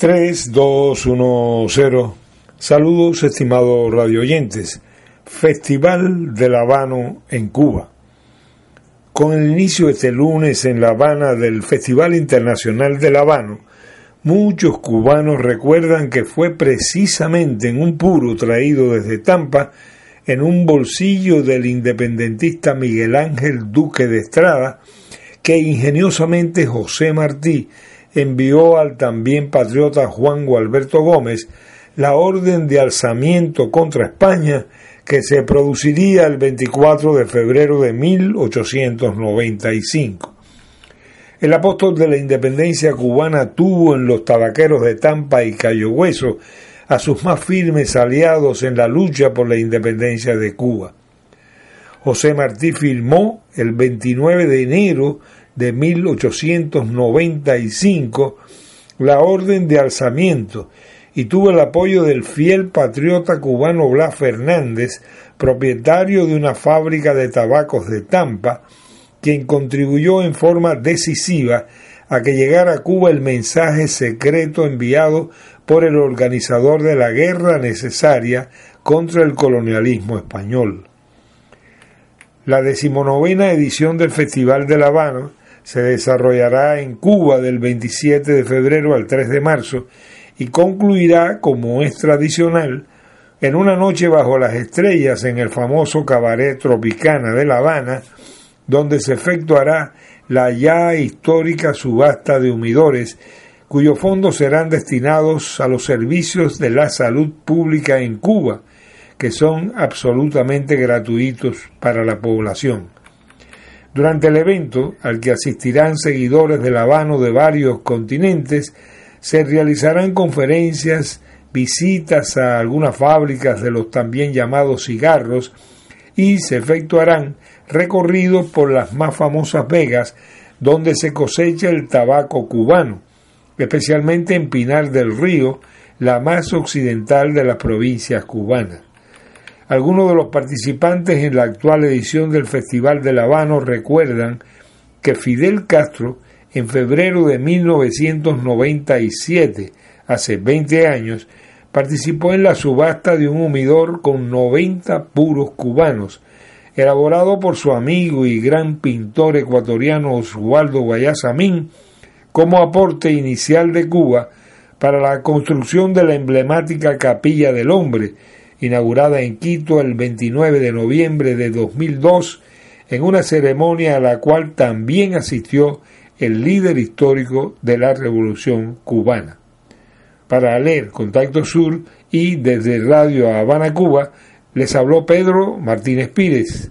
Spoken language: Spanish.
3, 2, 1, 0. Saludos, estimados radioyentes. Festival de La Habano en Cuba. Con el inicio este lunes en La Habana del Festival Internacional de La Habano, muchos cubanos recuerdan que fue precisamente en un puro traído desde Tampa, en un bolsillo del independentista Miguel Ángel Duque de Estrada, que ingeniosamente José Martí envió al también patriota Juan Gualberto Gómez la orden de alzamiento contra España que se produciría el 24 de febrero de 1895. El apóstol de la independencia cubana tuvo en los tabaqueros de Tampa y Cayo Hueso a sus más firmes aliados en la lucha por la independencia de Cuba. José Martí firmó el 29 de enero de 1895 la orden de alzamiento y tuvo el apoyo del fiel patriota cubano Blas Fernández, propietario de una fábrica de tabacos de Tampa, quien contribuyó en forma decisiva a que llegara a Cuba el mensaje secreto enviado por el organizador de la guerra necesaria contra el colonialismo español. La decimonovena edición del Festival de La Habana se desarrollará en Cuba del 27 de febrero al 3 de marzo y concluirá, como es tradicional, en una noche bajo las estrellas en el famoso cabaret Tropicana de La Habana, donde se efectuará la ya histórica subasta de humidores, cuyos fondos serán destinados a los servicios de la salud pública en Cuba, que son absolutamente gratuitos para la población. Durante el evento, al que asistirán seguidores del Habano de varios continentes, se realizarán conferencias, visitas a algunas fábricas de los también llamados cigarros y se efectuarán recorridos por las más famosas vegas donde se cosecha el tabaco cubano, especialmente en Pinar del Río, la más occidental de las provincias cubanas. Algunos de los participantes en la actual edición del Festival de La Habano recuerdan que Fidel Castro, en febrero de 1997, hace 20 años, participó en la subasta de un humidor con 90 puros cubanos, elaborado por su amigo y gran pintor ecuatoriano Oswaldo Guayasamín, como aporte inicial de Cuba para la construcción de la emblemática Capilla del Hombre, inaugurada en Quito el 29 de noviembre de 2002, en una ceremonia a la cual también asistió el líder histórico de la Revolución cubana. Para leer Contacto Sur y desde Radio Habana, Cuba, les habló Pedro Martínez Pírez.